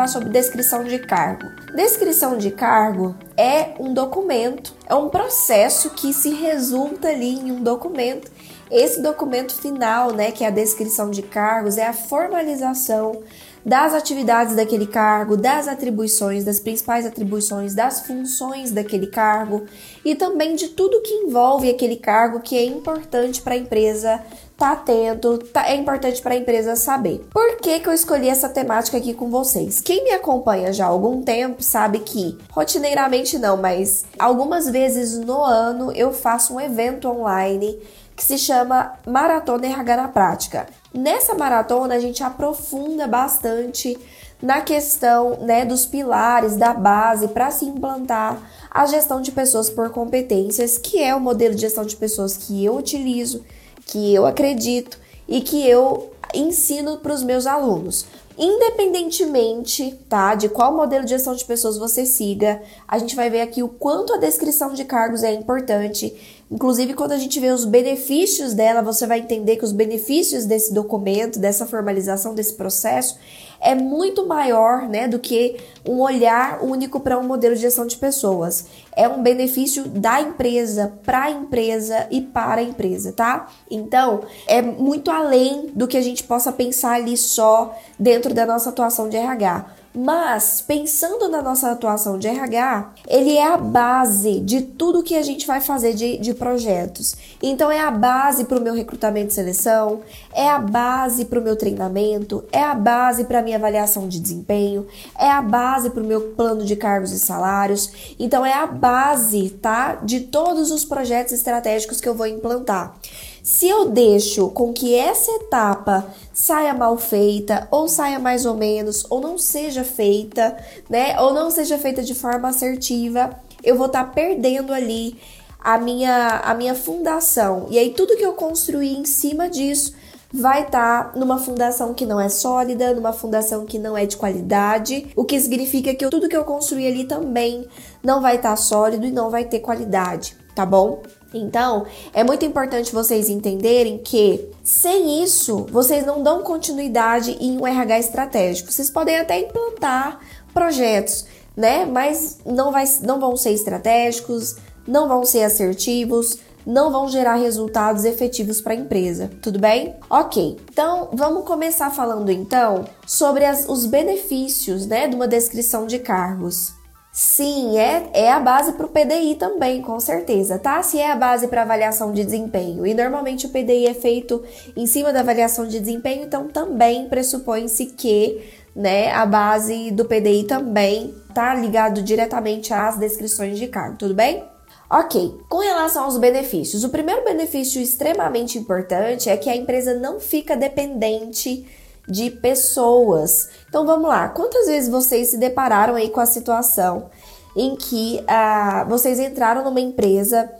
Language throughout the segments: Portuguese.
Falar sobre descrição de cargo. Descrição de cargo é um documento, é um processo que se resulta ali em um documento. Esse documento final, né, que é a descrição de cargos, é a formalização das atividades daquele cargo, das atribuições, das principais atribuições, das funções daquele cargo e também de tudo que envolve aquele cargo que é importante para a empresa tá atento, tá, é importante para a empresa saber. Por que, que eu escolhi essa temática aqui com vocês? Quem me acompanha já há algum tempo sabe que, rotineiramente não, mas algumas vezes no ano eu faço um evento online que se chama Maratona RH na Prática. Nessa maratona a gente aprofunda bastante na questão né, dos pilares da base para se implantar a gestão de pessoas por competências, que é o modelo de gestão de pessoas que eu utilizo, que eu acredito e que eu ensino para os meus alunos. Independentemente, tá, de qual modelo de gestão de pessoas você siga, a gente vai ver aqui o quanto a descrição de cargos é importante. Inclusive, quando a gente vê os benefícios dela, você vai entender que os benefícios desse documento, dessa formalização desse processo, é muito maior, né, do que um olhar único para um modelo de gestão de pessoas. É um benefício da empresa, para a empresa e para a empresa, tá? Então, é muito além do que a gente possa pensar ali só dentro da nossa atuação de RH. Mas, pensando na nossa atuação de RH, ele é a base de tudo que a gente vai fazer de, de projetos. Então, é a base para o meu recrutamento e seleção, é a base para o meu treinamento, é a base para a minha avaliação de desempenho, é a base para o meu plano de cargos e salários. Então, é a base, tá? De todos os projetos estratégicos que eu vou implantar. Se eu deixo com que essa etapa saia mal feita, ou saia mais ou menos, ou não seja feita, né? Ou não seja feita de forma assertiva, eu vou estar tá perdendo ali a minha, a minha fundação. E aí tudo que eu construí em cima disso vai estar tá numa fundação que não é sólida, numa fundação que não é de qualidade, o que significa que eu, tudo que eu construí ali também não vai estar tá sólido e não vai ter qualidade, tá bom? Então, é muito importante vocês entenderem que sem isso, vocês não dão continuidade em um RH estratégico. Vocês podem até implantar projetos, né? Mas não, vai, não vão ser estratégicos, não vão ser assertivos, não vão gerar resultados efetivos para a empresa, tudo bem? Ok, então vamos começar falando então sobre as, os benefícios né, de uma descrição de cargos. Sim, é, é a base para o PDI também, com certeza, tá? Se é a base para avaliação de desempenho e normalmente o PDI é feito em cima da avaliação de desempenho, então também pressupõe-se que né, a base do PDI também tá ligado diretamente às descrições de cargo, tudo bem? Ok, com relação aos benefícios, o primeiro benefício extremamente importante é que a empresa não fica dependente de pessoas. Então vamos lá, quantas vezes vocês se depararam aí com a situação em que ah, vocês entraram numa empresa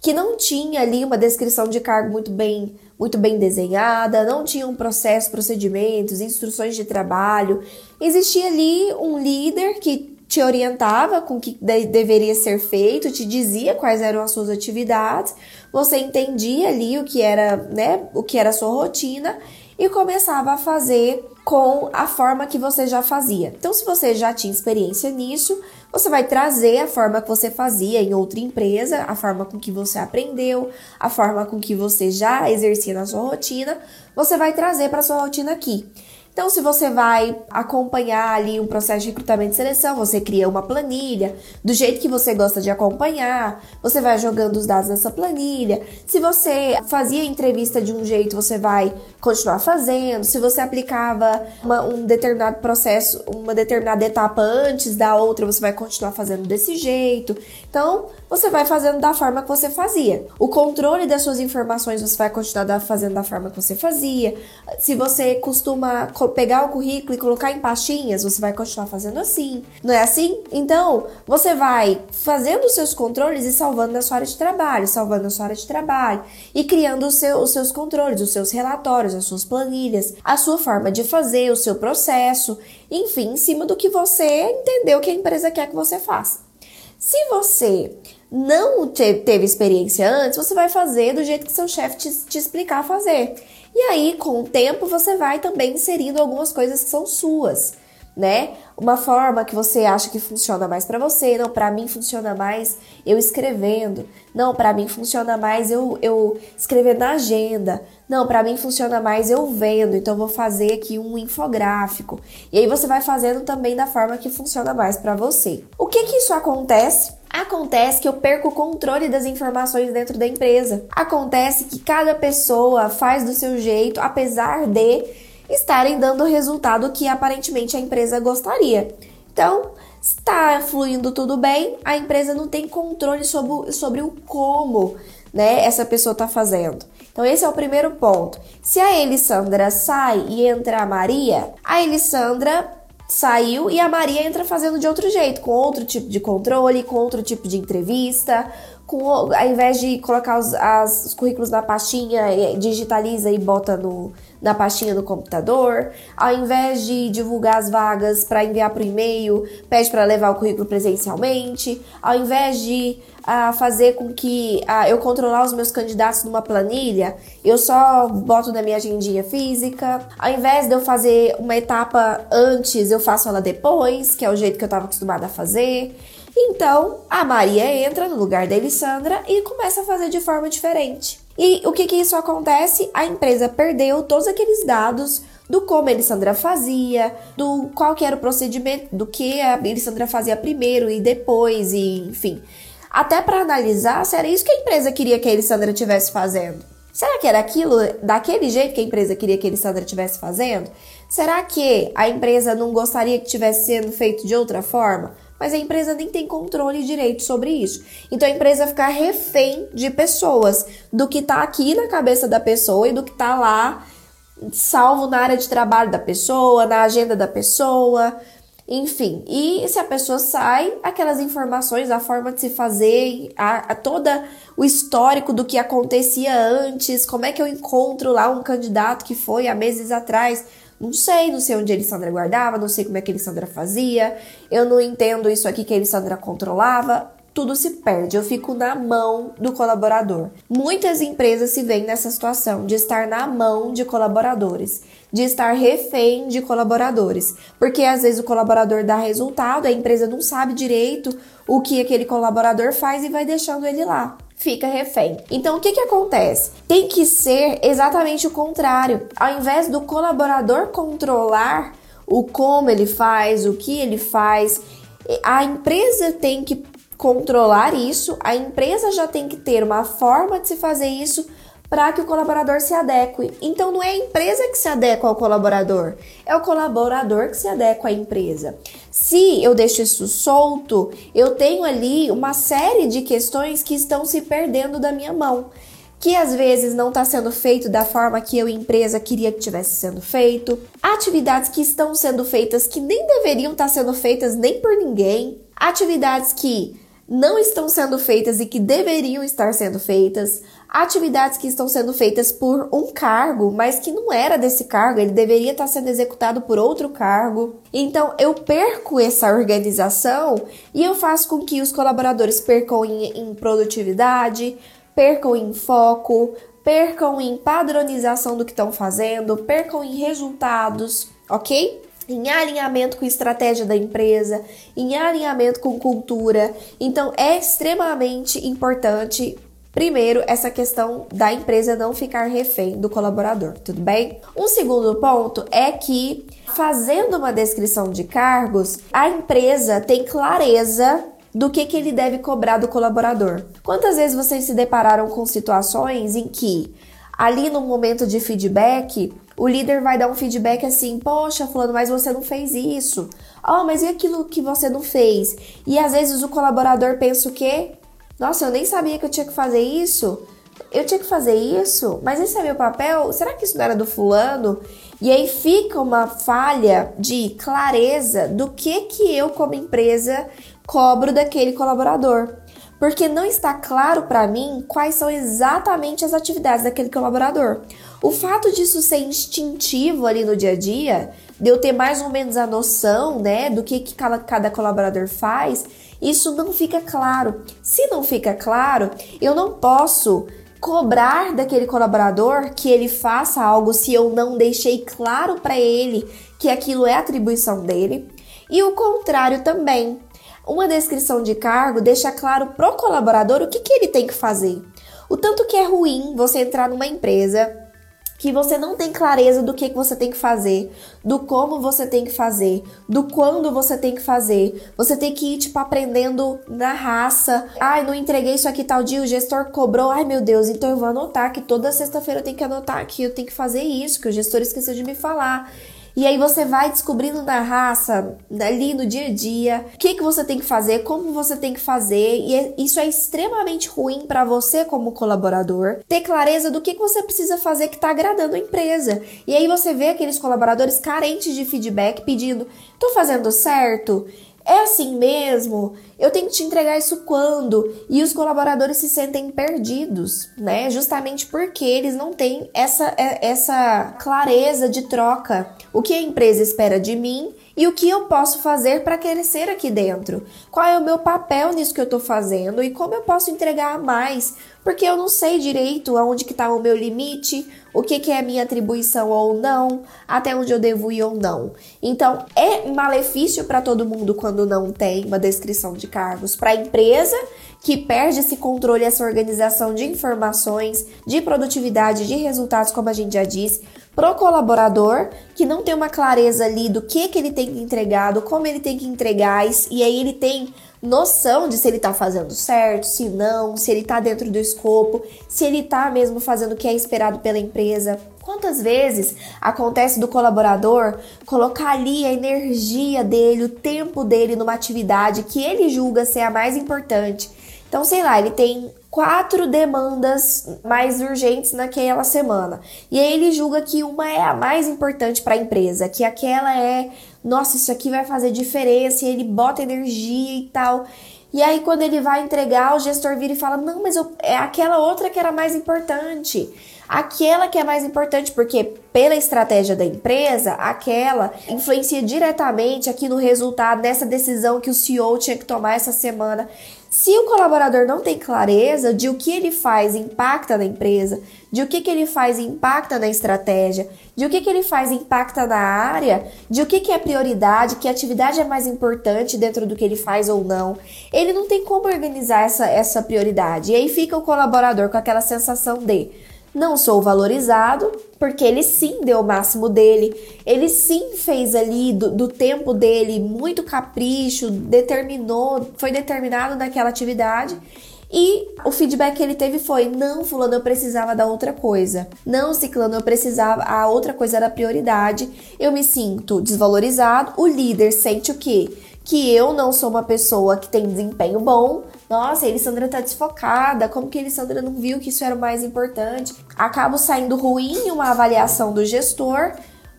que não tinha ali uma descrição de cargo muito bem, muito bem desenhada, não tinha um processo, procedimentos, instruções de trabalho. Existia ali um líder que te orientava com o que de deveria ser feito, te dizia quais eram as suas atividades, você entendia ali o que era, né, o que era a sua rotina e começava a fazer com a forma que você já fazia. Então, se você já tinha experiência nisso, você vai trazer a forma que você fazia em outra empresa, a forma com que você aprendeu, a forma com que você já exercia na sua rotina, você vai trazer para sua rotina aqui. Então, se você vai acompanhar ali um processo de recrutamento e seleção, você cria uma planilha do jeito que você gosta de acompanhar, você vai jogando os dados nessa planilha. Se você fazia entrevista de um jeito, você vai continuar fazendo. Se você aplicava uma, um determinado processo, uma determinada etapa antes da outra, você vai continuar fazendo desse jeito. Então, você vai fazendo da forma que você fazia. O controle das suas informações você vai continuar fazendo da forma que você fazia. Se você costuma pegar o currículo e colocar em pastinhas, você vai continuar fazendo assim. Não é assim? Então, você vai fazendo os seus controles e salvando na sua área de trabalho, salvando na sua área de trabalho e criando seu, os seus controles, os seus relatórios, as suas planilhas, a sua forma de fazer, o seu processo, enfim, em cima do que você entendeu que a empresa quer que você faça. Se você não teve experiência antes, você vai fazer do jeito que seu chefe te, te explicar fazer. E aí, com o tempo, você vai também inserindo algumas coisas que são suas, né? Uma forma que você acha que funciona mais para você, não, para mim funciona mais eu escrevendo. Não, para mim funciona mais eu, eu escrever na agenda. Não, para mim funciona mais eu vendo, então vou fazer aqui um infográfico. E aí você vai fazendo também da forma que funciona mais para você. O que que isso acontece? Acontece que eu perco o controle das informações dentro da empresa. Acontece que cada pessoa faz do seu jeito, apesar de estarem dando o resultado que aparentemente a empresa gostaria. Então, está fluindo tudo bem, a empresa não tem controle sobre, sobre o como né, essa pessoa está fazendo. Então, esse é o primeiro ponto. Se a Elisandra sai e entra a Maria, a Elisandra saiu e a Maria entra fazendo de outro jeito, com outro tipo de controle, com outro tipo de entrevista, com ao invés de colocar os, as, os currículos na pastinha, digitaliza e bota no, na pastinha do computador, ao invés de divulgar as vagas para enviar por e-mail, pede para levar o currículo presencialmente, ao invés de uh, fazer com que uh, eu controlar os meus candidatos numa planilha, eu só boto na minha agendinha física, ao invés de eu fazer uma etapa antes, eu faço ela depois, que é o jeito que eu estava acostumada a fazer. Então, a Maria entra no lugar da Elisandra e começa a fazer de forma diferente. E o que que isso acontece? A empresa perdeu todos aqueles dados do como a Elisandra fazia, do qual que era o procedimento, do que a Elisandra fazia primeiro e depois, e enfim. Até para analisar se era isso que a empresa queria que a Elisandra estivesse fazendo. Será que era aquilo daquele jeito que a empresa queria que a Elisandra estivesse fazendo? Será que a empresa não gostaria que tivesse sendo feito de outra forma? mas a empresa nem tem controle direito sobre isso. Então a empresa fica refém de pessoas, do que tá aqui na cabeça da pessoa e do que tá lá salvo na área de trabalho da pessoa, na agenda da pessoa, enfim. E se a pessoa sai, aquelas informações, a forma de se fazer, a, a toda o histórico do que acontecia antes, como é que eu encontro lá um candidato que foi há meses atrás, não sei, não sei onde a Elisandra guardava, não sei como é que a Elisandra fazia, eu não entendo isso aqui que a Elisandra controlava. Tudo se perde, eu fico na mão do colaborador. Muitas empresas se veem nessa situação de estar na mão de colaboradores, de estar refém de colaboradores, porque às vezes o colaborador dá resultado, a empresa não sabe direito o que aquele colaborador faz e vai deixando ele lá fica refém. Então, o que, que acontece? Tem que ser exatamente o contrário. Ao invés do colaborador controlar o como ele faz, o que ele faz, a empresa tem que controlar isso, a empresa já tem que ter uma forma de se fazer isso para que o colaborador se adeque. Então não é a empresa que se adequa ao colaborador, é o colaborador que se adequa à empresa. Se eu deixo isso solto, eu tenho ali uma série de questões que estão se perdendo da minha mão. Que às vezes não está sendo feito da forma que eu, empresa, queria que tivesse sendo feito. Atividades que estão sendo feitas que nem deveriam estar tá sendo feitas nem por ninguém. Atividades que não estão sendo feitas e que deveriam estar sendo feitas atividades que estão sendo feitas por um cargo, mas que não era desse cargo, ele deveria estar sendo executado por outro cargo. Então eu perco essa organização e eu faço com que os colaboradores percam em, em produtividade, percam em foco, percam em padronização do que estão fazendo, percam em resultados, ok? Em alinhamento com estratégia da empresa, em alinhamento com cultura. Então é extremamente importante Primeiro, essa questão da empresa não ficar refém do colaborador, tudo bem? Um segundo ponto é que, fazendo uma descrição de cargos, a empresa tem clareza do que, que ele deve cobrar do colaborador. Quantas vezes vocês se depararam com situações em que, ali no momento de feedback, o líder vai dar um feedback assim: Poxa, Fulano, mas você não fez isso. Oh, mas e aquilo que você não fez? E às vezes o colaborador pensa o quê? Nossa, eu nem sabia que eu tinha que fazer isso. Eu tinha que fazer isso, mas esse é meu papel? Será que isso não era do fulano? E aí fica uma falha de clareza do que que eu como empresa cobro daquele colaborador. Porque não está claro para mim quais são exatamente as atividades daquele colaborador. O fato disso ser instintivo ali no dia a dia, de eu ter mais ou menos a noção, né, do que, que cada, colaborador faz, isso não fica claro. Se não fica claro, eu não posso cobrar daquele colaborador que ele faça algo se eu não deixei claro para ele que aquilo é atribuição dele. E o contrário também. Uma descrição de cargo deixa claro pro colaborador o que, que ele tem que fazer. O tanto que é ruim você entrar numa empresa que você não tem clareza do que, que você tem que fazer, do como você tem que fazer, do quando você tem que fazer. Você tem que ir, tipo, aprendendo na raça. Ai, não entreguei isso aqui tal dia, o gestor cobrou. Ai, meu Deus, então eu vou anotar que toda sexta-feira eu tenho que anotar que eu tenho que fazer isso, que o gestor esqueceu de me falar. E aí você vai descobrindo na raça, ali no dia a dia, o que, que você tem que fazer, como você tem que fazer, e é, isso é extremamente ruim para você como colaborador, ter clareza do que, que você precisa fazer que está agradando a empresa. E aí você vê aqueles colaboradores carentes de feedback pedindo: "Tô fazendo certo?" É assim mesmo? Eu tenho que te entregar isso quando? E os colaboradores se sentem perdidos, né? Justamente porque eles não têm essa, é, essa clareza de troca. O que a empresa espera de mim e o que eu posso fazer para crescer aqui dentro. Qual é o meu papel nisso que eu estou fazendo e como eu posso entregar mais, porque eu não sei direito aonde que está o meu limite, o que, que é minha atribuição ou não, até onde eu devo ir ou não. Então, é malefício para todo mundo quando não tem uma descrição de cargos. Para a empresa, que perde esse controle, essa organização de informações, de produtividade, de resultados, como a gente já disse, pro colaborador, que não tem uma clareza ali do que, que ele tem que entregar, do como ele tem que entregar, e aí ele tem noção de se ele tá fazendo certo, se não, se ele tá dentro do escopo, se ele tá mesmo fazendo o que é esperado pela empresa. Quantas vezes acontece do colaborador colocar ali a energia dele, o tempo dele numa atividade que ele julga ser a mais importante. Então, sei lá, ele tem quatro demandas mais urgentes naquela semana. E aí ele julga que uma é a mais importante para a empresa, que aquela é, nossa, isso aqui vai fazer diferença, e ele bota energia e tal. E aí quando ele vai entregar, o gestor vira e fala: "Não, mas eu, é aquela outra que era mais importante" aquela que é mais importante, porque pela estratégia da empresa, aquela influencia diretamente aqui no resultado dessa decisão que o CEO tinha que tomar essa semana. Se o colaborador não tem clareza de o que ele faz impacta na empresa, de o que, que ele faz impacta na estratégia, de o que, que ele faz impacta na área, de o que, que é prioridade, que atividade é mais importante dentro do que ele faz ou não, ele não tem como organizar essa, essa prioridade. E aí fica o colaborador com aquela sensação de não sou valorizado, porque ele sim deu o máximo dele, ele sim fez ali do, do, tempo dele muito capricho, determinou, foi determinado naquela atividade. E o feedback que ele teve foi: não, Fulano, eu precisava da outra coisa. Não, Ciclano, eu precisava, a outra coisa era prioridade. Eu me sinto desvalorizado. O líder sente o quê? Que eu não sou uma pessoa que tem desempenho bom, nossa, a Elisandra tá desfocada. Como que a Elisandra não viu que isso era o mais importante? Acabo saindo ruim uma avaliação do gestor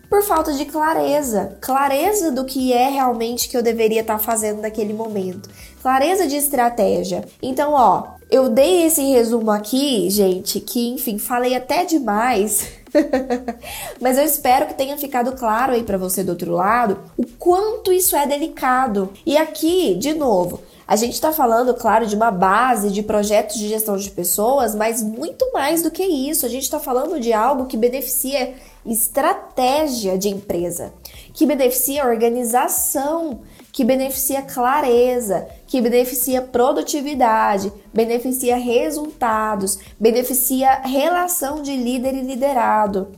por falta de clareza. Clareza do que é realmente que eu deveria estar tá fazendo naquele momento. Clareza de estratégia. Então, ó, eu dei esse resumo aqui, gente, que enfim, falei até demais. Mas eu espero que tenha ficado claro aí para você do outro lado o quanto isso é delicado. E aqui, de novo, a gente está falando, claro, de uma base de projetos de gestão de pessoas, mas muito mais do que isso. A gente está falando de algo que beneficia estratégia de empresa, que beneficia a organização, que beneficia clareza, que beneficia produtividade, beneficia resultados, beneficia relação de líder e liderado,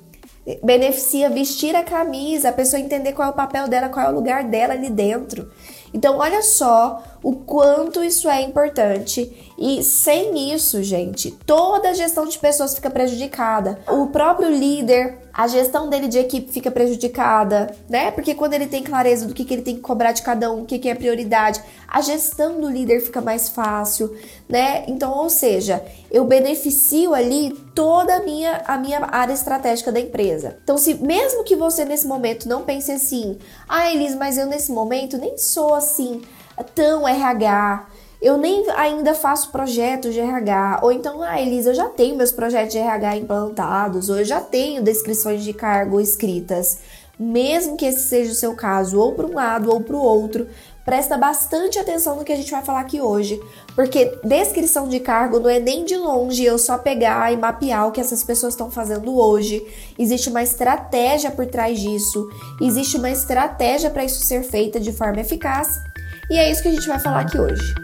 beneficia vestir a camisa, a pessoa entender qual é o papel dela, qual é o lugar dela ali dentro. Então, olha só o quanto isso é importante. E sem isso, gente, toda a gestão de pessoas fica prejudicada. O próprio líder, a gestão dele de equipe fica prejudicada, né? Porque quando ele tem clareza do que, que ele tem que cobrar de cada um, o que, que é prioridade, a gestão do líder fica mais fácil, né? Então, ou seja, eu beneficio ali toda a minha, a minha área estratégica da empresa. Então, se mesmo que você nesse momento não pense assim, ah, Elis, mas eu nesse momento nem sou assim tão RH, eu nem ainda faço projetos de RH, ou então, ah, Elisa, eu já tenho meus projetos de RH implantados, ou eu já tenho descrições de cargo escritas. Mesmo que esse seja o seu caso, ou para um lado ou para o outro, presta bastante atenção no que a gente vai falar aqui hoje, porque descrição de cargo não é nem de longe eu só pegar e mapear o que essas pessoas estão fazendo hoje. Existe uma estratégia por trás disso, existe uma estratégia para isso ser feita de forma eficaz e é isso que a gente vai falar aqui hoje.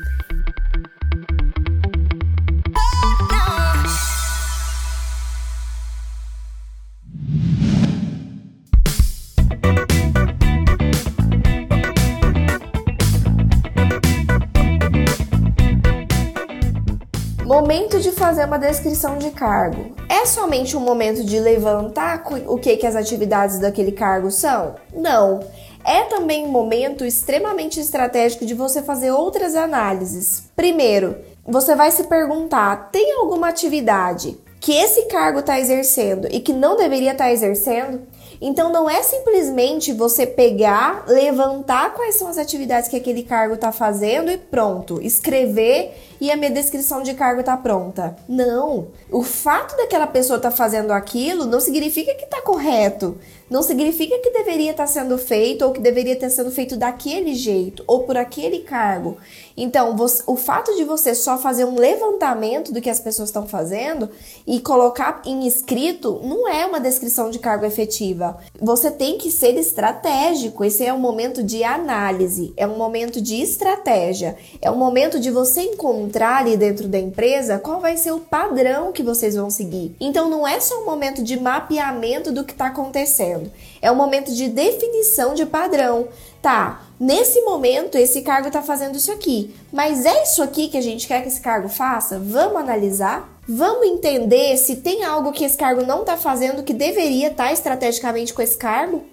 Momento de fazer uma descrição de cargo. É somente um momento de levantar o que, que as atividades daquele cargo são? Não é também um momento extremamente estratégico de você fazer outras análises. Primeiro, você vai se perguntar: tem alguma atividade que esse cargo está exercendo e que não deveria estar tá exercendo? Então não é simplesmente você pegar, levantar quais são as atividades que aquele cargo está fazendo e pronto, escrever e a minha descrição de cargo está pronta. Não. O fato daquela pessoa estar tá fazendo aquilo não significa que está correto não significa que deveria estar sendo feito ou que deveria ter sendo feito daquele jeito ou por aquele cargo. Então, você, o fato de você só fazer um levantamento do que as pessoas estão fazendo e colocar em escrito não é uma descrição de cargo efetiva. Você tem que ser estratégico. Esse é um momento de análise, é um momento de estratégia, é um momento de você encontrar ali dentro da empresa qual vai ser o padrão que vocês vão seguir. Então, não é só um momento de mapeamento do que está acontecendo acontecendo. É um momento de definição de padrão. Tá, nesse momento esse cargo está fazendo isso aqui, mas é isso aqui que a gente quer que esse cargo faça? Vamos analisar? Vamos entender se tem algo que esse cargo não está fazendo que deveria estar tá estrategicamente com esse cargo?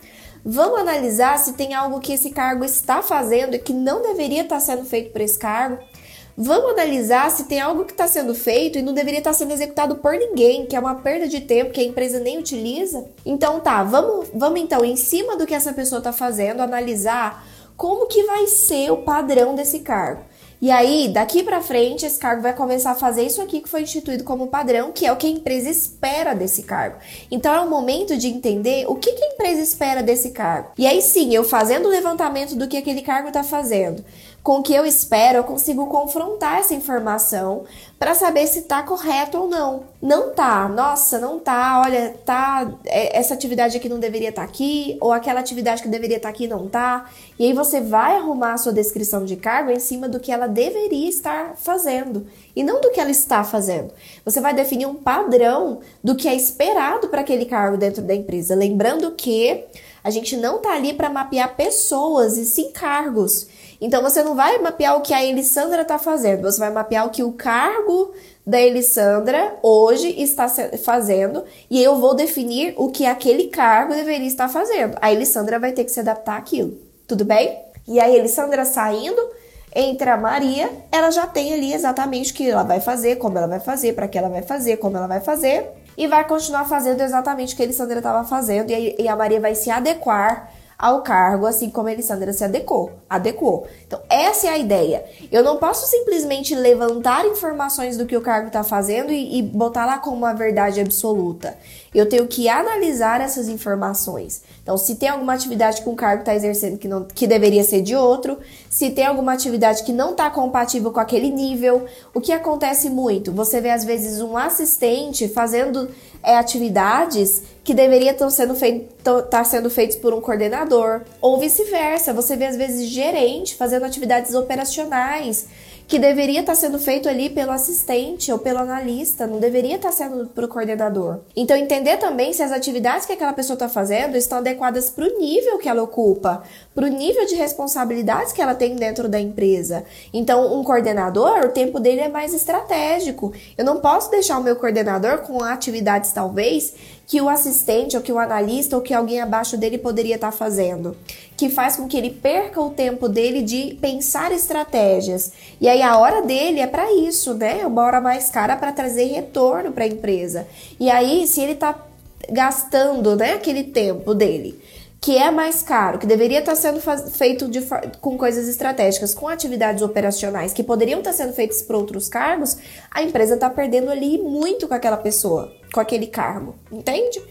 Vamos analisar se tem algo que esse cargo está fazendo e que não deveria estar tá sendo feito por esse cargo? Vamos analisar se tem algo que está sendo feito e não deveria estar tá sendo executado por ninguém, que é uma perda de tempo que a empresa nem utiliza. Então tá, vamos, vamos então, em cima do que essa pessoa está fazendo, analisar como que vai ser o padrão desse cargo. E aí, daqui para frente, esse cargo vai começar a fazer isso aqui que foi instituído como padrão, que é o que a empresa espera desse cargo. Então é o momento de entender o que, a empresa espera desse cargo. E aí sim, eu fazendo o levantamento do que aquele cargo está fazendo, com o que eu espero, eu consigo confrontar essa informação para saber se está correto ou não. Não tá, nossa, não tá, olha, tá, é, essa atividade aqui não deveria estar tá aqui, ou aquela atividade que deveria estar tá aqui não tá. E aí você vai arrumar a sua descrição de cargo em cima do que ela deveria estar fazendo e não do que ela está fazendo. Você vai definir um padrão do que é esperado para aquele cargo dentro da empresa, lembrando que a gente não tá ali para mapear pessoas e sim cargos. Então você não vai mapear o que a Elisandra está fazendo, você vai mapear o que o cargo da Elisandra hoje está fazendo. E eu vou definir o que aquele cargo deveria estar fazendo. A Elisandra vai ter que se adaptar àquilo, tudo bem? E a Elisandra saindo, entra a Maria, ela já tem ali exatamente o que ela vai fazer, como ela vai fazer, para que ela vai fazer, como ela vai fazer, e vai continuar fazendo exatamente o que a Elisandra estava fazendo, e a Maria vai se adequar ao cargo, assim como a Elisandra se adequou, adequou. Então, essa é a ideia. Eu não posso simplesmente levantar informações do que o cargo está fazendo e, e botar lá como uma verdade absoluta. Eu tenho que analisar essas informações. Então, se tem alguma atividade que um cargo está exercendo que, não, que deveria ser de outro, se tem alguma atividade que não está compatível com aquele nível, o que acontece muito? Você vê às vezes um assistente fazendo é, atividades que deveriam estar sendo, feito, tá sendo feitos por um coordenador, ou vice-versa. Você vê, às vezes, gerente fazendo atividades operacionais que deveria estar sendo feito ali pelo assistente ou pelo analista, não deveria estar sendo para o coordenador. Então, entender também se as atividades que aquela pessoa está fazendo estão adequadas para o nível que ela ocupa, para o nível de responsabilidades que ela tem dentro da empresa. Então, um coordenador, o tempo dele é mais estratégico. Eu não posso deixar o meu coordenador com atividades, talvez, que o assistente ou que o analista ou que alguém abaixo dele poderia estar fazendo, que faz com que ele perca o tempo dele de pensar estratégias. E aí a hora dele é para isso, né? É uma hora mais cara para trazer retorno para a empresa. E aí, se ele está gastando, né, aquele tempo dele que é mais caro, que deveria estar sendo feito de, com coisas estratégicas, com atividades operacionais que poderiam estar sendo feitas por outros cargos, a empresa está perdendo ali muito com aquela pessoa, com aquele cargo, entende?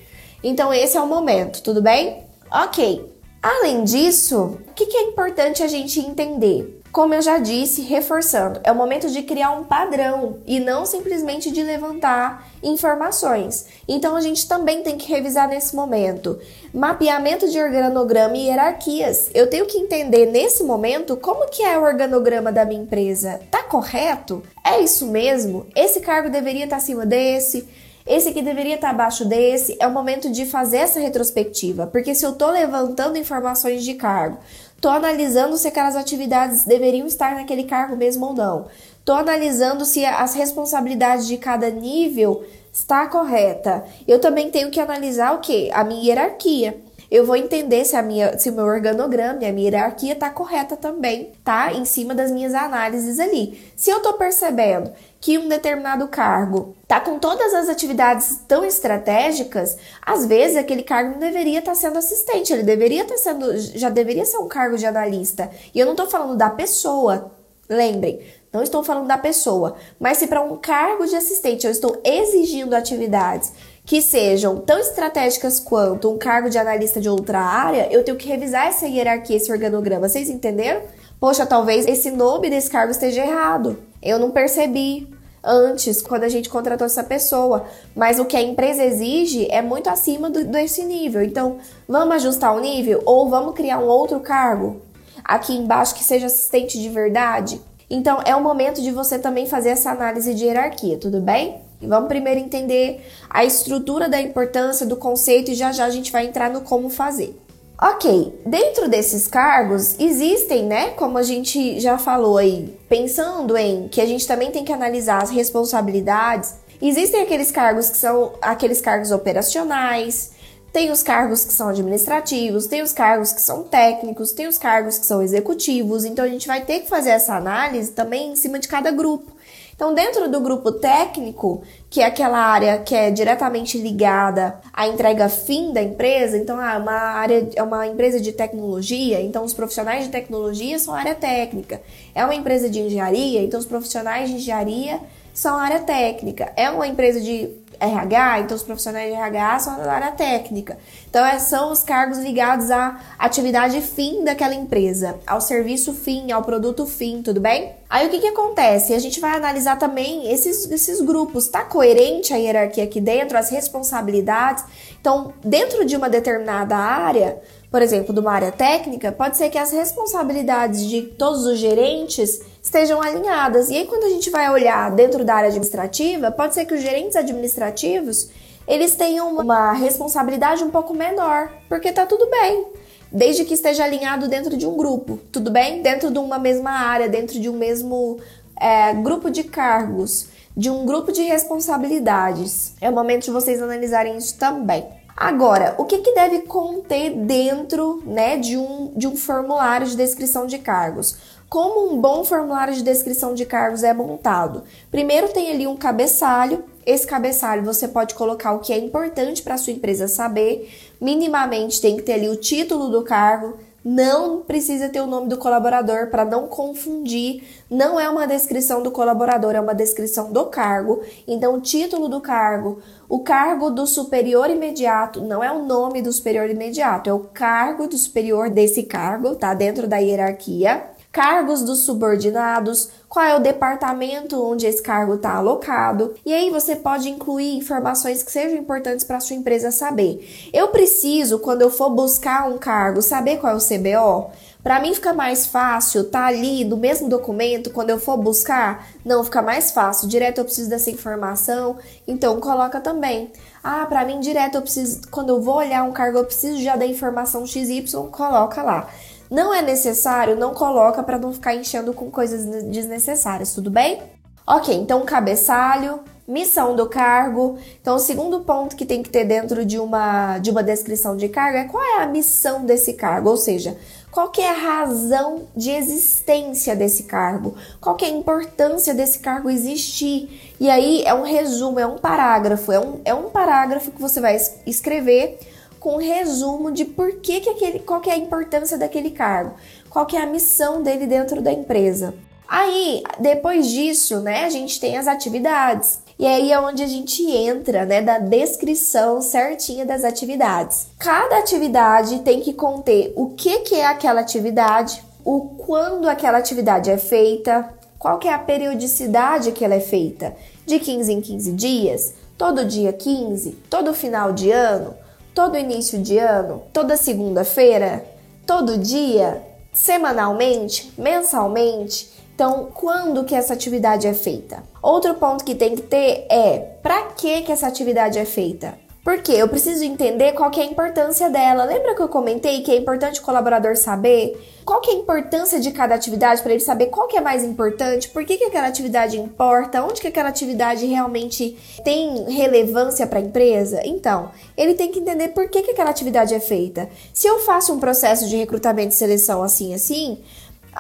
Então esse é o momento, tudo bem? Ok. Além disso, o que, que é importante a gente entender? Como eu já disse, reforçando, é o momento de criar um padrão e não simplesmente de levantar informações. Então a gente também tem que revisar nesse momento. Mapeamento de organograma e hierarquias. Eu tenho que entender nesse momento como que é o organograma da minha empresa. Tá correto? É isso mesmo? Esse cargo deveria estar acima desse? Esse aqui deveria estar abaixo desse. É o momento de fazer essa retrospectiva, porque se eu estou levantando informações de cargo, Estou analisando se aquelas atividades deveriam estar naquele cargo mesmo ou não. Estou analisando se as responsabilidades de cada nível está correta. Eu também tenho que analisar o que? A minha hierarquia eu vou entender se a minha, se o meu organograma e a minha hierarquia está correta também, tá? Em cima das minhas análises ali. Se eu estou percebendo que um determinado cargo tá com todas as atividades tão estratégicas, às vezes aquele cargo não deveria estar tá sendo assistente, ele deveria estar tá sendo, já deveria ser um cargo de analista. E eu não estou falando da pessoa, lembrem, não estou falando da pessoa, mas se para um cargo de assistente eu estou exigindo atividades que sejam tão estratégicas quanto um cargo de analista de outra área, eu tenho que revisar essa hierarquia, esse organograma. Vocês entenderam? Poxa, talvez esse nome desse cargo esteja errado. Eu não percebi antes, quando a gente contratou essa pessoa. Mas o que a empresa exige é muito acima do, desse nível. Então, vamos ajustar o nível ou vamos criar um outro cargo aqui embaixo que seja assistente de verdade? Então, é o momento de você também fazer essa análise de hierarquia, tudo bem? Vamos primeiro entender a estrutura da importância do conceito e já já a gente vai entrar no como fazer. Ok, dentro desses cargos existem, né, como a gente já falou aí, pensando em que a gente também tem que analisar as responsabilidades, existem aqueles cargos que são aqueles cargos operacionais, tem os cargos que são administrativos, tem os cargos que são técnicos, tem os cargos que são executivos, então a gente vai ter que fazer essa análise também em cima de cada grupo. Então, dentro do grupo técnico, que é aquela área que é diretamente ligada à entrega fim da empresa, então é uma área é uma empresa de tecnologia, então os profissionais de tecnologia são área técnica. É uma empresa de engenharia, então os profissionais de engenharia são área técnica. É uma empresa de RH, então os profissionais de RH são da área técnica. Então, é, são os cargos ligados à atividade fim daquela empresa, ao serviço fim, ao produto fim, tudo bem? Aí o que, que acontece? A gente vai analisar também esses, esses grupos. Tá coerente a hierarquia aqui dentro, as responsabilidades? Então, dentro de uma determinada área, por exemplo, de uma área técnica, pode ser que as responsabilidades de todos os gerentes estejam alinhadas. E aí, quando a gente vai olhar dentro da área administrativa, pode ser que os gerentes administrativos eles tenham uma responsabilidade um pouco menor, porque tá tudo bem. Desde que esteja alinhado dentro de um grupo, tudo bem? Dentro de uma mesma área, dentro de um mesmo é, grupo de cargos, de um grupo de responsabilidades. É o momento de vocês analisarem isso também. Agora, o que, que deve conter dentro né, de, um, de um formulário de descrição de cargos? Como um bom formulário de descrição de cargos é montado? Primeiro tem ali um cabeçalho. Esse cabeçalho você pode colocar o que é importante para sua empresa saber. Minimamente tem que ter ali o título do cargo, não precisa ter o nome do colaborador para não confundir. Não é uma descrição do colaborador, é uma descrição do cargo. Então, o título do cargo, o cargo do superior imediato, não é o nome do superior imediato, é o cargo do superior desse cargo, tá? Dentro da hierarquia. Cargos dos subordinados, qual é o departamento onde esse cargo está alocado. E aí você pode incluir informações que sejam importantes para a sua empresa saber. Eu preciso, quando eu for buscar um cargo, saber qual é o CBO? Para mim fica mais fácil tá ali no mesmo documento quando eu for buscar? Não, fica mais fácil. Direto eu preciso dessa informação, então coloca também. Ah, para mim direto eu preciso quando eu vou olhar um cargo eu preciso já da informação XY, coloca lá. Não é necessário, não coloca para não ficar enchendo com coisas desnecessárias, tudo bem? Ok, então cabeçalho, missão do cargo. Então, o segundo ponto que tem que ter dentro de uma, de uma descrição de cargo é qual é a missão desse cargo, ou seja, qual é a razão de existência desse cargo, qual é a importância desse cargo existir. E aí é um resumo, é um parágrafo, é um, é um parágrafo que você vai escrever com um resumo de por que, que aquele, qual que é a importância daquele cargo, qual que é a missão dele dentro da empresa. Aí, depois disso, né, a gente tem as atividades. E aí é onde a gente entra, né, da descrição certinha das atividades. Cada atividade tem que conter o que, que é aquela atividade, o quando aquela atividade é feita, qual que é a periodicidade que ela é feita, de 15 em 15 dias, todo dia 15, todo final de ano, todo início de ano, toda segunda-feira, todo dia, semanalmente, mensalmente. Então, quando que essa atividade é feita? Outro ponto que tem que ter é para que que essa atividade é feita? Porque eu preciso entender qual que é a importância dela. Lembra que eu comentei que é importante o colaborador saber qual que é a importância de cada atividade para ele saber qual que é mais importante, por que, que aquela atividade importa, onde que aquela atividade realmente tem relevância para a empresa? Então, ele tem que entender por que, que aquela atividade é feita. Se eu faço um processo de recrutamento e seleção assim assim,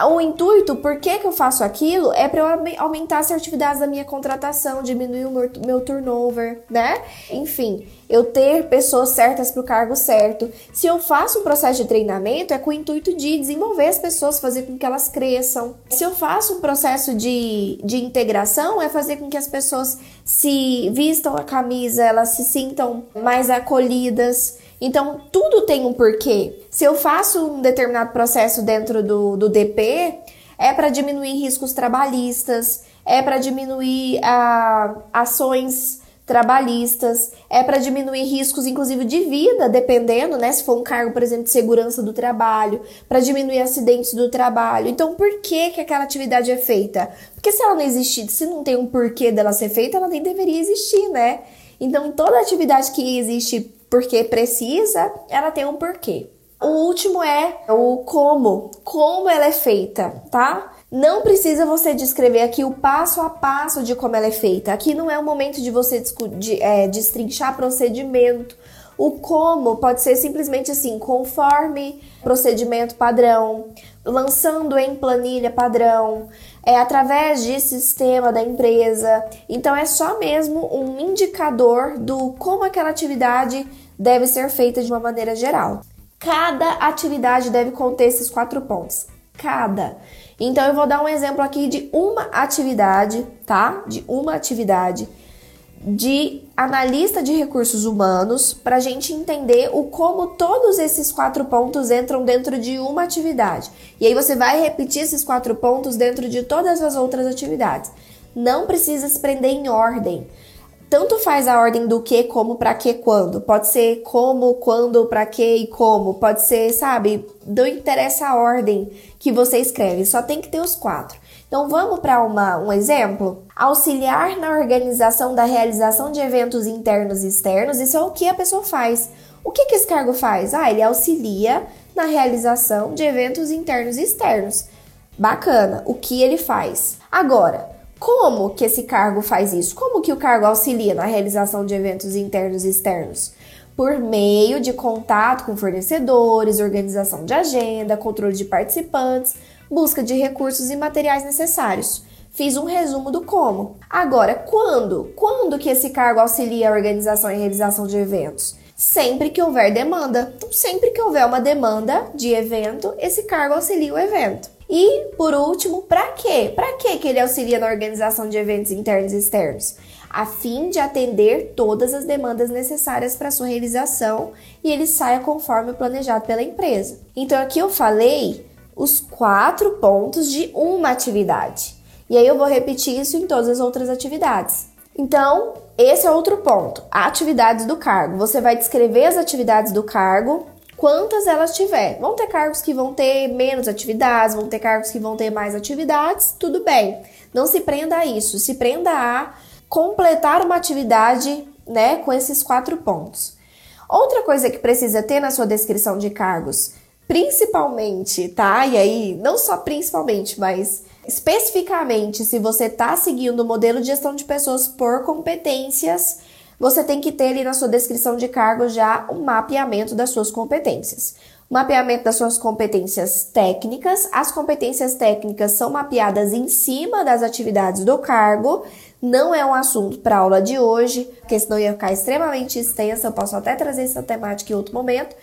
o intuito, por que, que eu faço aquilo, é para eu aumentar as assertividade da minha contratação, diminuir o meu, meu turnover, né? Enfim, eu ter pessoas certas para o cargo certo. Se eu faço um processo de treinamento, é com o intuito de desenvolver as pessoas, fazer com que elas cresçam. Se eu faço um processo de, de integração, é fazer com que as pessoas se vistam a camisa, elas se sintam mais acolhidas. Então, tudo tem um porquê. Se eu faço um determinado processo dentro do, do DP, é para diminuir riscos trabalhistas, é para diminuir ah, ações trabalhistas, é para diminuir riscos, inclusive de vida, dependendo, né? Se for um cargo, por exemplo, de segurança do trabalho, para diminuir acidentes do trabalho. Então, por que, que aquela atividade é feita? Porque se ela não existir, se não tem um porquê dela ser feita, ela nem deveria existir, né? Então, toda atividade que existe porque precisa, ela tem um porquê. O último é o como, como ela é feita, tá? Não precisa você descrever aqui o passo a passo de como ela é feita. Aqui não é o momento de você de, é, destrinchar procedimento. O como pode ser simplesmente assim, conforme procedimento padrão, lançando em planilha padrão, é através de sistema da empresa. Então é só mesmo um indicador do como aquela atividade deve ser feita de uma maneira geral. Cada atividade deve conter esses quatro pontos. Cada. Então eu vou dar um exemplo aqui de uma atividade, tá? De uma atividade de analista de recursos humanos para a gente entender o como todos esses quatro pontos entram dentro de uma atividade. E aí você vai repetir esses quatro pontos dentro de todas as outras atividades. Não precisa se prender em ordem. Tanto faz a ordem do que, como, para que, quando. Pode ser como, quando, para que e como. Pode ser, sabe? Não interessa a ordem que você escreve, só tem que ter os quatro. Então vamos para um exemplo? Auxiliar na organização da realização de eventos internos e externos, isso é o que a pessoa faz. O que, que esse cargo faz? Ah, ele auxilia na realização de eventos internos e externos. Bacana, o que ele faz? Agora, como que esse cargo faz isso? Como que o cargo auxilia na realização de eventos internos e externos? Por meio de contato com fornecedores, organização de agenda, controle de participantes, busca de recursos e materiais necessários. Fiz um resumo do como. Agora, quando? Quando que esse cargo auxilia a organização e realização de eventos? Sempre que houver demanda. Então, sempre que houver uma demanda de evento, esse cargo auxilia o evento. E, por último, para quê? Para que ele auxilia na organização de eventos internos e externos? A fim de atender todas as demandas necessárias para sua realização e ele saia conforme planejado pela empresa. Então, aqui eu falei os quatro pontos de uma atividade. E aí eu vou repetir isso em todas as outras atividades. Então, esse é outro ponto. Atividades do cargo. Você vai descrever as atividades do cargo, quantas elas tiver. Vão ter cargos que vão ter menos atividades, vão ter cargos que vão ter mais atividades, tudo bem. Não se prenda a isso, se prenda a completar uma atividade, né, com esses quatro pontos. Outra coisa que precisa ter na sua descrição de cargos, principalmente, tá? E aí, não só principalmente, mas especificamente, se você está seguindo o modelo de gestão de pessoas por competências, você tem que ter ali na sua descrição de cargo já um mapeamento das suas competências. Mapeamento das suas competências técnicas. As competências técnicas são mapeadas em cima das atividades do cargo. Não é um assunto para aula de hoje, porque senão ia ficar extremamente extensa. Eu posso até trazer essa temática em outro momento,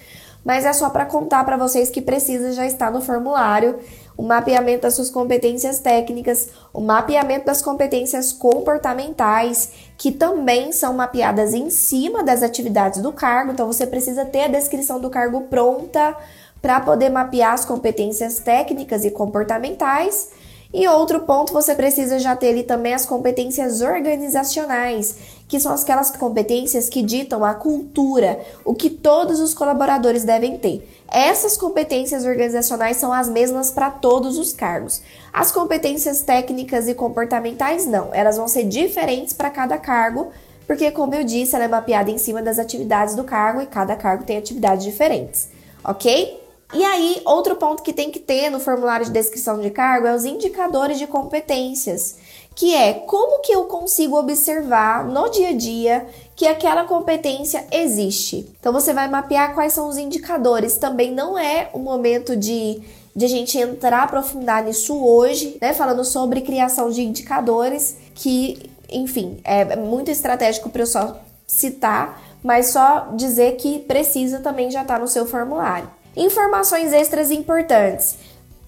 mas é só para contar para vocês que precisa já estar no formulário o mapeamento das suas competências técnicas, o mapeamento das competências comportamentais, que também são mapeadas em cima das atividades do cargo. Então você precisa ter a descrição do cargo pronta para poder mapear as competências técnicas e comportamentais e outro ponto, você precisa já ter ali também as competências organizacionais, que são aquelas competências que ditam a cultura, o que todos os colaboradores devem ter. Essas competências organizacionais são as mesmas para todos os cargos. As competências técnicas e comportamentais não, elas vão ser diferentes para cada cargo, porque como eu disse, ela é mapeada em cima das atividades do cargo e cada cargo tem atividades diferentes, ok? E aí, outro ponto que tem que ter no formulário de descrição de cargo é os indicadores de competências, que é como que eu consigo observar no dia a dia que aquela competência existe. Então você vai mapear quais são os indicadores. Também não é o momento de de a gente entrar aprofundar nisso hoje, né, falando sobre criação de indicadores, que, enfim, é muito estratégico para eu só citar, mas só dizer que precisa também já estar tá no seu formulário. Informações extras importantes.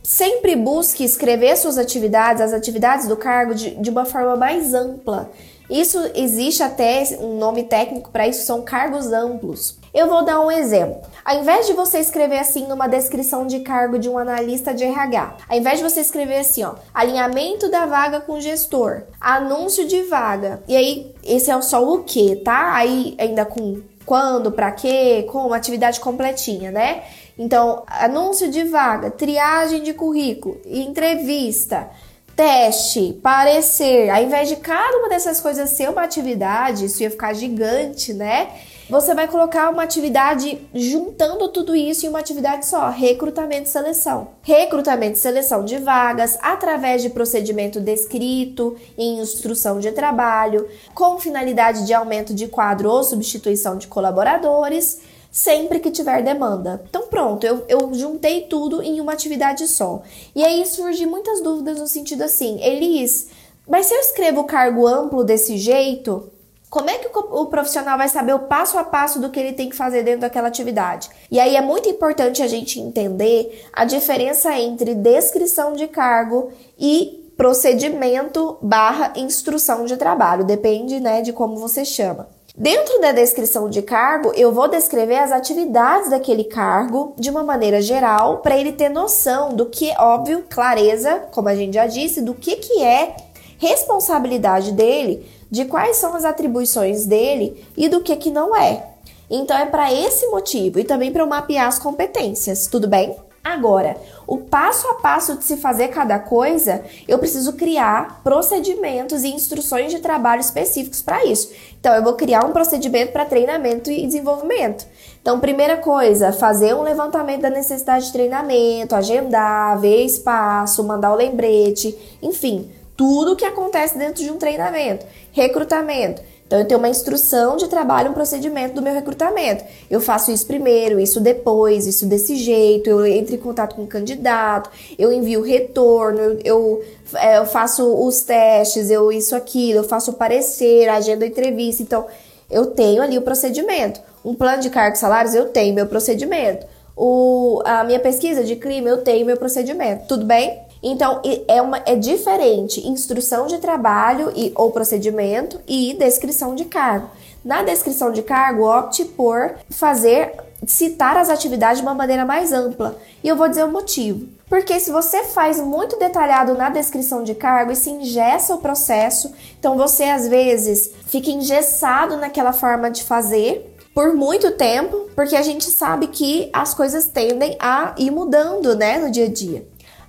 Sempre busque escrever suas atividades, as atividades do cargo, de, de uma forma mais ampla. Isso existe até um nome técnico para isso, são cargos amplos. Eu vou dar um exemplo. Ao invés de você escrever assim numa descrição de cargo de um analista de RH, ao invés de você escrever assim, ó, alinhamento da vaga com gestor, anúncio de vaga, e aí esse é só o que, tá? Aí ainda com quando, para quê, como, atividade completinha, né? Então, anúncio de vaga, triagem de currículo, entrevista, teste, parecer. Ao invés de cada uma dessas coisas ser uma atividade, isso ia ficar gigante, né? Você vai colocar uma atividade juntando tudo isso em uma atividade só: recrutamento e seleção. Recrutamento e seleção de vagas através de procedimento descrito em instrução de trabalho, com finalidade de aumento de quadro ou substituição de colaboradores sempre que tiver demanda. Então, pronto, eu, eu juntei tudo em uma atividade só. E aí surgem muitas dúvidas no sentido assim, Elis, mas se eu escrevo o cargo amplo desse jeito, como é que o profissional vai saber o passo a passo do que ele tem que fazer dentro daquela atividade? E aí é muito importante a gente entender a diferença entre descrição de cargo e procedimento barra instrução de trabalho. Depende, né, de como você chama. Dentro da descrição de cargo, eu vou descrever as atividades daquele cargo de uma maneira geral, para ele ter noção do que, óbvio, clareza, como a gente já disse, do que, que é responsabilidade dele, de quais são as atribuições dele e do que, que não é. Então é para esse motivo e também para eu mapear as competências, tudo bem? Agora, o passo a passo de se fazer cada coisa, eu preciso criar procedimentos e instruções de trabalho específicos para isso. Então, eu vou criar um procedimento para treinamento e desenvolvimento. Então, primeira coisa, fazer um levantamento da necessidade de treinamento, agendar, ver espaço, mandar o lembrete, enfim, tudo que acontece dentro de um treinamento. Recrutamento então, eu tenho uma instrução de trabalho, um procedimento do meu recrutamento. Eu faço isso primeiro, isso depois, isso desse jeito, eu entro em contato com o candidato, eu envio retorno, eu, é, eu faço os testes, eu isso, aquilo, eu faço parecer, agenda entrevista. Então, eu tenho ali o procedimento. Um plano de cargos e salários, eu tenho meu procedimento. O, a minha pesquisa de clima, eu tenho meu procedimento. Tudo bem? Então, é, uma, é diferente instrução de trabalho e, ou procedimento e descrição de cargo. Na descrição de cargo, opte por fazer, citar as atividades de uma maneira mais ampla. E eu vou dizer o motivo. Porque se você faz muito detalhado na descrição de cargo, isso engessa o processo. Então você às vezes fica engessado naquela forma de fazer por muito tempo, porque a gente sabe que as coisas tendem a ir mudando, né, no dia a dia.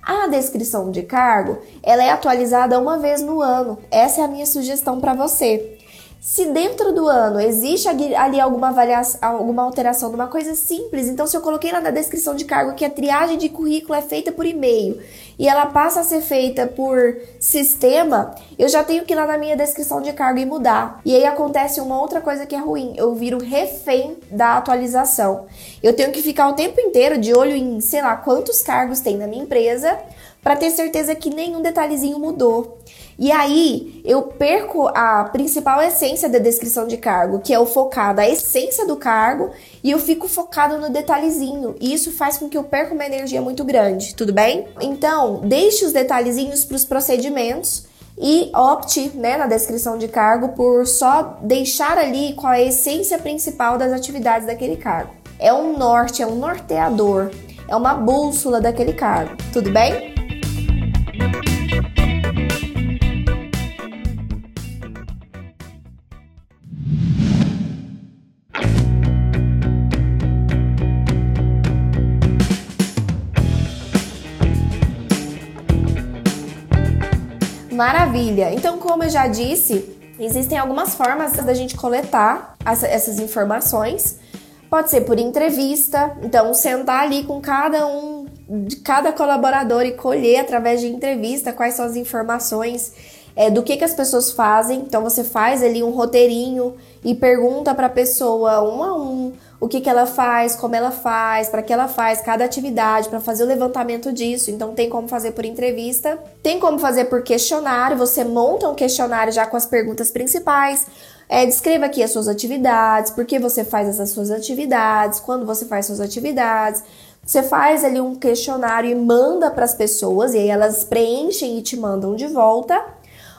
A descrição de cargo, ela é atualizada uma vez no ano. Essa é a minha sugestão para você. Se dentro do ano existe ali alguma avaliação, alguma alteração de uma coisa simples, então se eu coloquei lá na descrição de cargo que a triagem de currículo é feita por e-mail e ela passa a ser feita por sistema, eu já tenho que ir lá na minha descrição de cargo e mudar. E aí acontece uma outra coisa que é ruim, eu viro refém da atualização. Eu tenho que ficar o tempo inteiro de olho em, sei lá, quantos cargos tem na minha empresa para ter certeza que nenhum detalhezinho mudou. E aí eu perco a principal essência da descrição de cargo, que é o focado, a essência do cargo, e eu fico focado no detalhezinho. E isso faz com que eu perca uma energia muito grande, tudo bem? Então, deixe os detalhezinhos para os procedimentos e opte, né, na descrição de cargo por só deixar ali qual é a essência principal das atividades daquele cargo. É um norte, é um norteador, é uma bússola daquele cargo, tudo bem? Maravilha! Então, como eu já disse, existem algumas formas da gente coletar essas informações. Pode ser por entrevista, então sentar ali com cada um de cada colaborador e colher através de entrevista quais são as informações é, do que, que as pessoas fazem. Então você faz ali um roteirinho e pergunta para a pessoa um a um o que, que ela faz, como ela faz, para que ela faz cada atividade, para fazer o levantamento disso. Então tem como fazer por entrevista, tem como fazer por questionário. Você monta um questionário já com as perguntas principais. É, descreva aqui as suas atividades, por que você faz essas suas atividades, quando você faz suas atividades. Você faz ali um questionário e manda para as pessoas, e aí elas preenchem e te mandam de volta.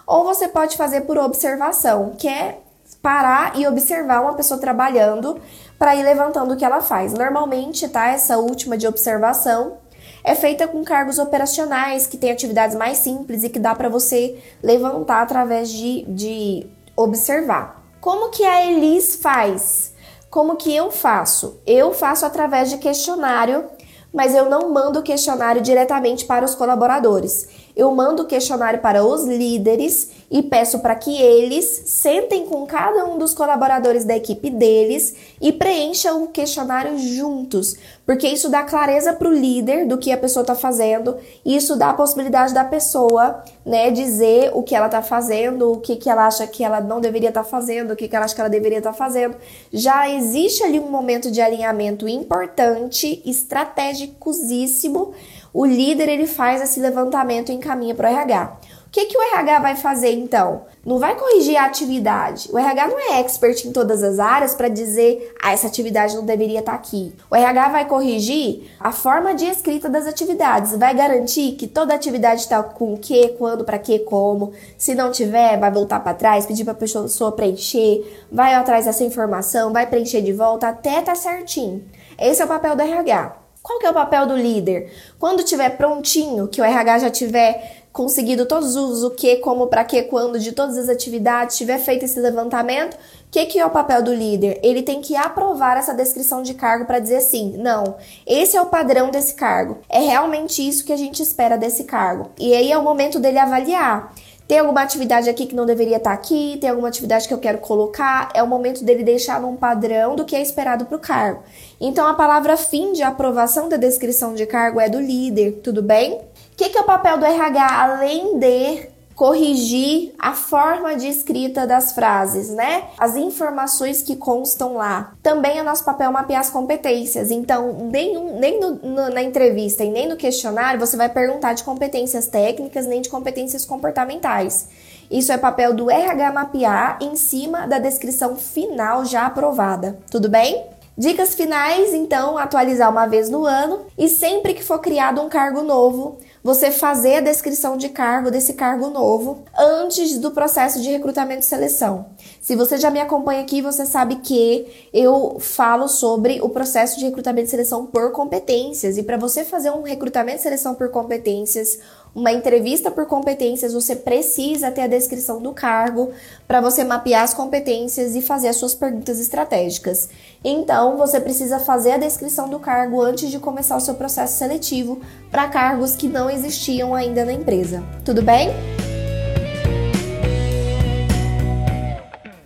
Ou você pode fazer por observação, que é parar e observar uma pessoa trabalhando para ir levantando o que ela faz. Normalmente, tá? Essa última de observação é feita com cargos operacionais, que tem atividades mais simples e que dá para você levantar através de, de observar. Como que a Elis faz? Como que eu faço? Eu faço através de questionário, mas eu não mando o questionário diretamente para os colaboradores eu mando o questionário para os líderes e peço para que eles sentem com cada um dos colaboradores da equipe deles e preencham o questionário juntos, porque isso dá clareza para o líder do que a pessoa está fazendo e isso dá a possibilidade da pessoa, né, dizer o que ela está fazendo, o que, que ela acha que ela não deveria estar tá fazendo, o que, que ela acha que ela deveria estar tá fazendo. Já existe ali um momento de alinhamento importante, estratégicosíssimo o líder ele faz esse levantamento e encaminha para o RH. O que, que o RH vai fazer então? Não vai corrigir a atividade. O RH não é expert em todas as áreas para dizer, ah, essa atividade não deveria estar tá aqui. O RH vai corrigir a forma de escrita das atividades, vai garantir que toda atividade está com o que, quando, para que, como. Se não tiver, vai voltar para trás, pedir para a pessoa preencher, vai atrás dessa informação, vai preencher de volta até tá certinho. Esse é o papel do RH. Qual que é o papel do líder? Quando tiver prontinho, que o RH já tiver conseguido todos os o que, como, para que, quando de todas as atividades, tiver feito esse levantamento, o que, que é o papel do líder? Ele tem que aprovar essa descrição de cargo para dizer assim: não, esse é o padrão desse cargo. É realmente isso que a gente espera desse cargo. E aí é o momento dele avaliar. Tem alguma atividade aqui que não deveria estar tá aqui, tem alguma atividade que eu quero colocar, é o momento dele deixar num padrão do que é esperado para o cargo. Então a palavra fim de aprovação da descrição de cargo é do líder, tudo bem? O que, que é o papel do RH além de corrigir a forma de escrita das frases, né? As informações que constam lá. Também é nosso papel mapear as competências. Então, nem, no, no, na entrevista e nem no questionário você vai perguntar de competências técnicas nem de competências comportamentais. Isso é papel do RH mapear em cima da descrição final já aprovada. Tudo bem? Dicas finais, então, atualizar uma vez no ano e sempre que for criado um cargo novo, você fazer a descrição de cargo desse cargo novo antes do processo de recrutamento e seleção. Se você já me acompanha aqui, você sabe que eu falo sobre o processo de recrutamento e seleção por competências. E para você fazer um recrutamento e seleção por competências, uma entrevista por competências, você precisa ter a descrição do cargo para você mapear as competências e fazer as suas perguntas estratégicas. Então, você precisa fazer a descrição do cargo antes de começar o seu processo seletivo para cargos que não existiam ainda na empresa. Tudo bem?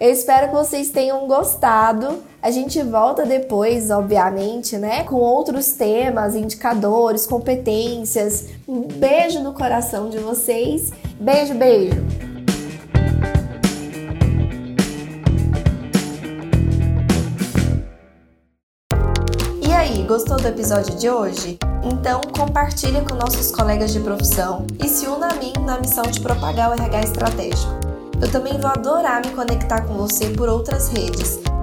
Eu espero que vocês tenham gostado. A gente volta depois, obviamente, né, com outros temas, indicadores, competências. Um beijo no coração de vocês. Beijo, beijo. E aí, gostou do episódio de hoje? Então compartilhe com nossos colegas de profissão e se una a mim na missão de propagar o RH estratégico. Eu também vou adorar me conectar com você por outras redes.